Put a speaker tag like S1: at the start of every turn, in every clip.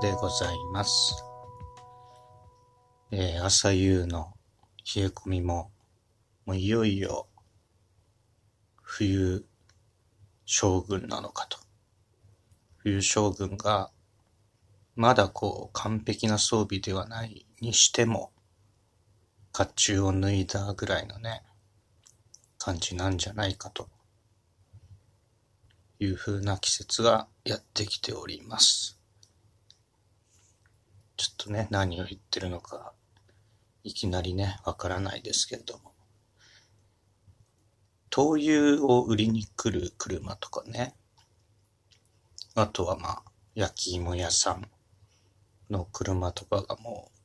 S1: でございます。えー朝夕の冷え込みも、もういよいよ冬将軍なのかと。冬将軍がまだこう完璧な装備ではないにしても、甲冑を脱いだぐらいのね、感じなんじゃないかという風な季節がやってきております。とね、何を言ってるのか、いきなりね、わからないですけれども。灯油を売りに来る車とかね。あとはまあ、焼き芋屋さんの車とかがもう、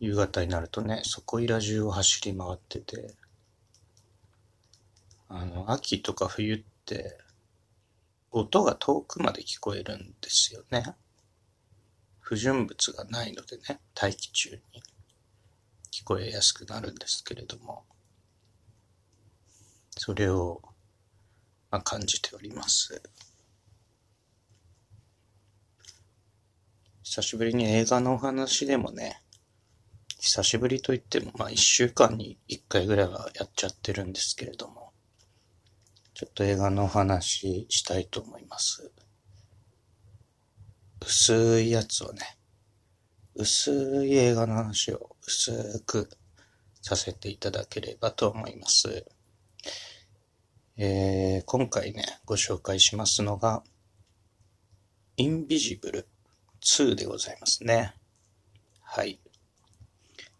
S1: 夕方になるとね、そこいら中を走り回ってて、あの、秋とか冬って、音が遠くまで聞こえるんですよね。不純物がないのでね、大気中に聞こえやすくなるんですけれども、それを、まあ、感じております。久しぶりに映画のお話でもね、久しぶりといっても、まあ一週間に一回ぐらいはやっちゃってるんですけれども、ちょっと映画のお話したいと思います。薄いやつをね、薄い映画の話を薄くさせていただければと思います。えー、今回ね、ご紹介しますのが、インビジブル2でございますね。はい。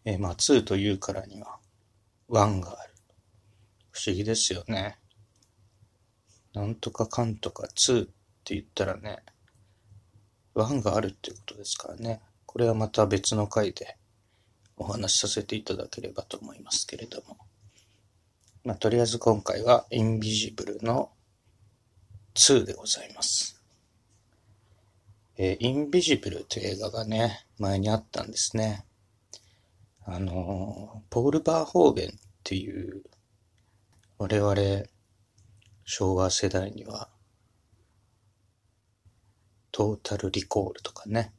S1: えー、まあ2というからには1がある。不思議ですよね。なんとかかんとか2って言ったらね、1があるっていうことですからね。これはまた別の回でお話しさせていただければと思いますけれども。まあ、とりあえず今回はインビジブルの2でございます。えーインビジブルという映画がね、前にあったんですね。あのーポール・バーホーベンっていう、我々、昭和世代には、トータル・リコールとかね、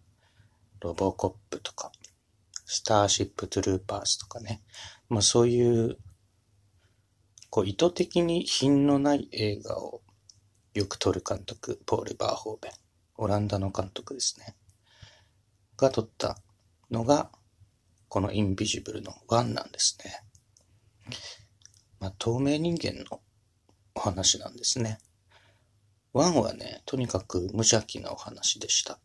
S1: ロボコップとか、スターシップ・トゥルーパーズとかね、まあそういう、こう意図的に品のない映画をよく撮る監督、ポール・バーホーベン。オランダの監督ですね。が撮ったのが、このインビジブルの1なんですね。まあ、透明人間のお話なんですね。1はね、とにかく無邪気なお話でした。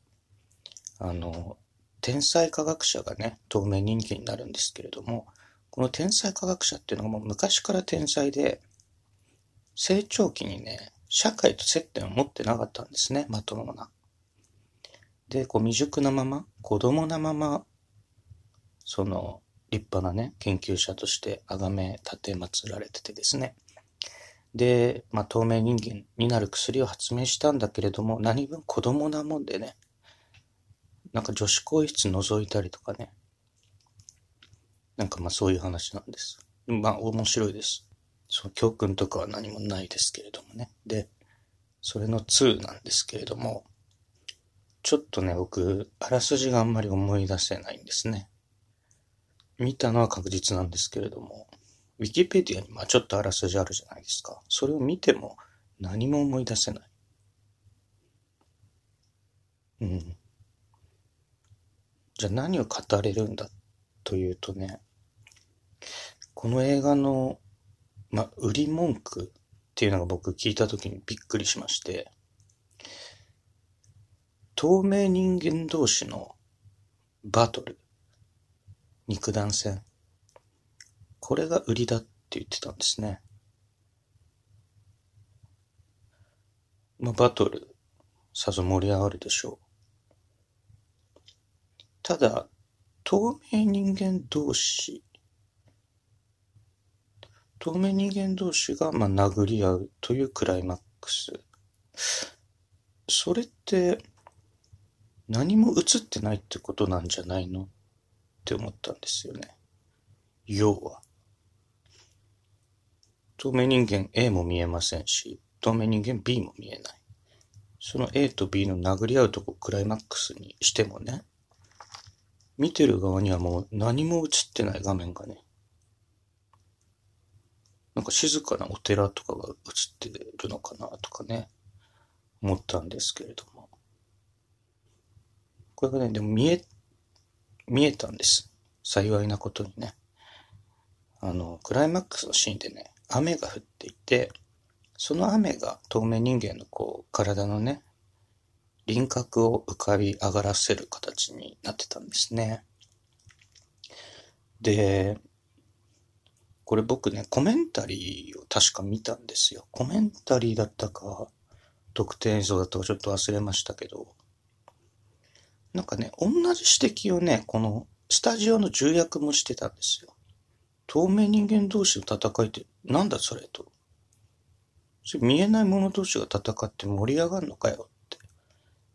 S1: あの、天才科学者がね、透明人間になるんですけれども、この天才科学者っていうのがもう昔から天才で、成長期にね、社会と接点を持ってなかったんですね、まともな。で、こう未熟なまま、子供なまま、その、立派なね、研究者として崇め立て祀られててですね。で、まあ、透明人間になる薬を発明したんだけれども、何分子供なもんでね、なんか女子更衣室覗いたりとかね、なんかまあそういう話なんです。まあ面白いです。その教訓とかは何もないですけれどもね。で、それの2なんですけれども、ちょっとね、僕、あらすじがあんまり思い出せないんですね。見たのは確実なんですけれども、ウィキペディアにまあちょっとあらすじあるじゃないですか。それを見ても何も思い出せない。うん。じゃあ何を語れるんだというとね、この映画の、まあ、売り文句っていうのが僕聞いた時にびっくりしまして、透明人間同士のバトル、肉弾戦。これが売りだって言ってたんですね。まあ、バトル、さぞ盛り上がるでしょう。ただ、透明人間同士、透明人間同士が、まあ、殴り合うというクライマックス。それって、何も映ってないってことなんじゃないの？って思ったんですよね。要は。透明人間 A も見えませんし、透明人間 B も見えない。その A と B の殴り合うとこクライマックスにしてもね、見てる側にはもう何も映ってない画面がね、なんか静かなお寺とかが映ってるのかなとかね、思ったんですけれども。これがね、でも見え、見えたんです。幸いなことにね。あの、クライマックスのシーンでね、雨が降っていて、その雨が透明人間のこう、体のね、輪郭を浮かび上がらせる形になってたんですね。で、これ僕ね、コメンタリーを確か見たんですよ。コメンタリーだったか、特典映像だったかちょっと忘れましたけど、なんかね、同じ指摘をね、このスタジオの重役もしてたんですよ。透明人間同士の戦いってなんだそれと。それ見えない者同士が戦って盛り上がるのかよって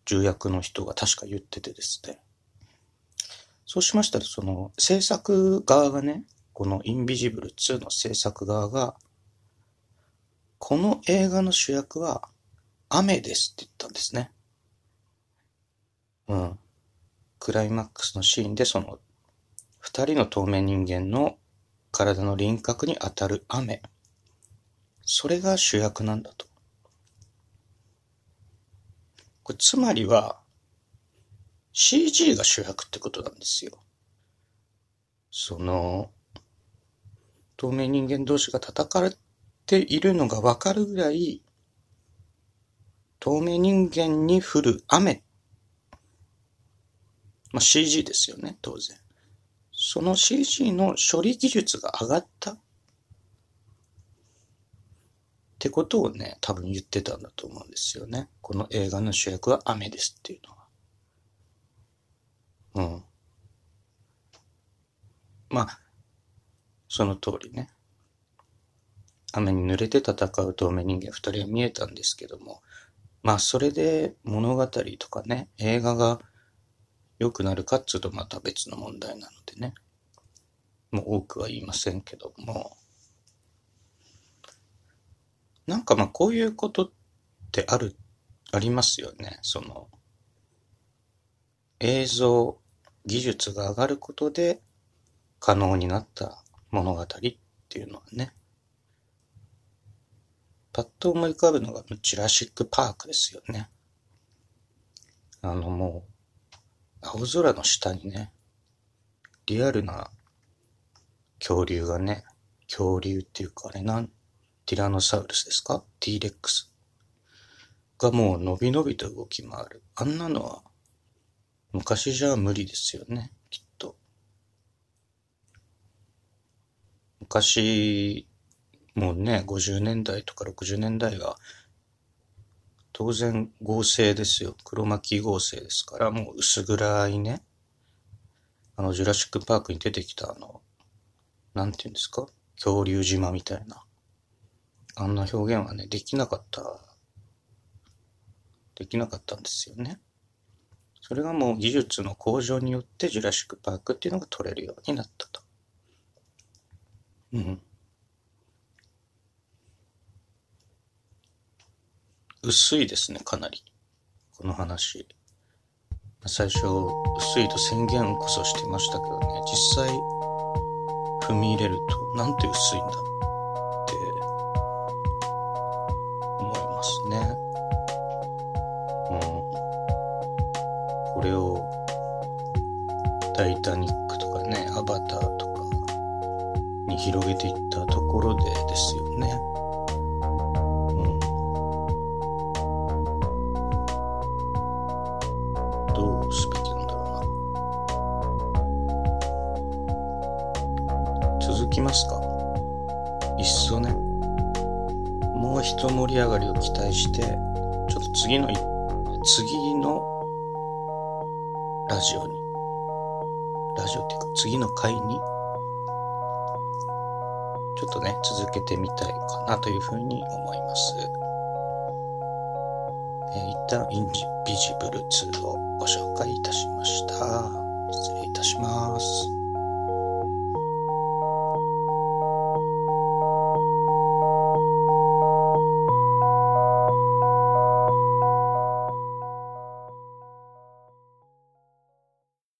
S1: 重役の人が確か言っててですね。そうしましたら、その制作側がね、このインビジブル2の制作側が、この映画の主役は雨ですって言ったんですね。うん。クライマックスのシーンでその二人の透明人間の体の輪郭に当たる雨。それが主役なんだと。これつまりは CG が主役ってことなんですよ。その、透明人間同士が叩かれているのがわかるぐらい、透明人間に降る雨。まあ、CG ですよね、当然。その CG の処理技術が上がった？ってことをね、多分言ってたんだと思うんですよね。この映画の主役は雨ですっていうのは。うん。まあ、その通りね。雨に濡れて戦う透明人間二人は見えたんですけども、まあそれで物語とかね、映画が良くなるかっつうとまた別の問題なのでね。もう多くは言いませんけども、なんかまあこういうことってある、ありますよね。その、映像、技術が上がることで可能になった物語っていうのはね。パッと思い浮かぶのがジュラシックパークですよね。あのもう、青空の下にね、リアルな恐竜がね、恐竜っていうかあれなん、ティラノサウルスですか ?T レックスがもう伸び伸びと動き回る。あんなのは昔じゃ無理ですよね、きっと。昔、もうね、50年代とか60年代は、当然合成ですよ。黒巻合成ですから、もう薄暗いね。あの、ジュラシックパークに出てきたあの、なんて言うんですか？恐竜島みたいな。あんな表現はね、できなかった、できなかったんですよね。それがもう技術の向上によってジュラシック・パークっていうのが取れるようになったと。うん。薄いですね、かなり。この話。最初、薄いと宣言こそしてましたけどね、実際、踏み入れると、なんて薄いんだって、思いますね。うん。これを、タイタニックとかね、アバターとかに広げていったところでですよね。一盛り上がりを期待して、ちょっと次の、次のラジオに、ラジオっていうか次の回に、ちょっとね、続けてみたいかなというふうに思います。えー、一旦インジビジブル2をご紹介いたしました。失礼いたします。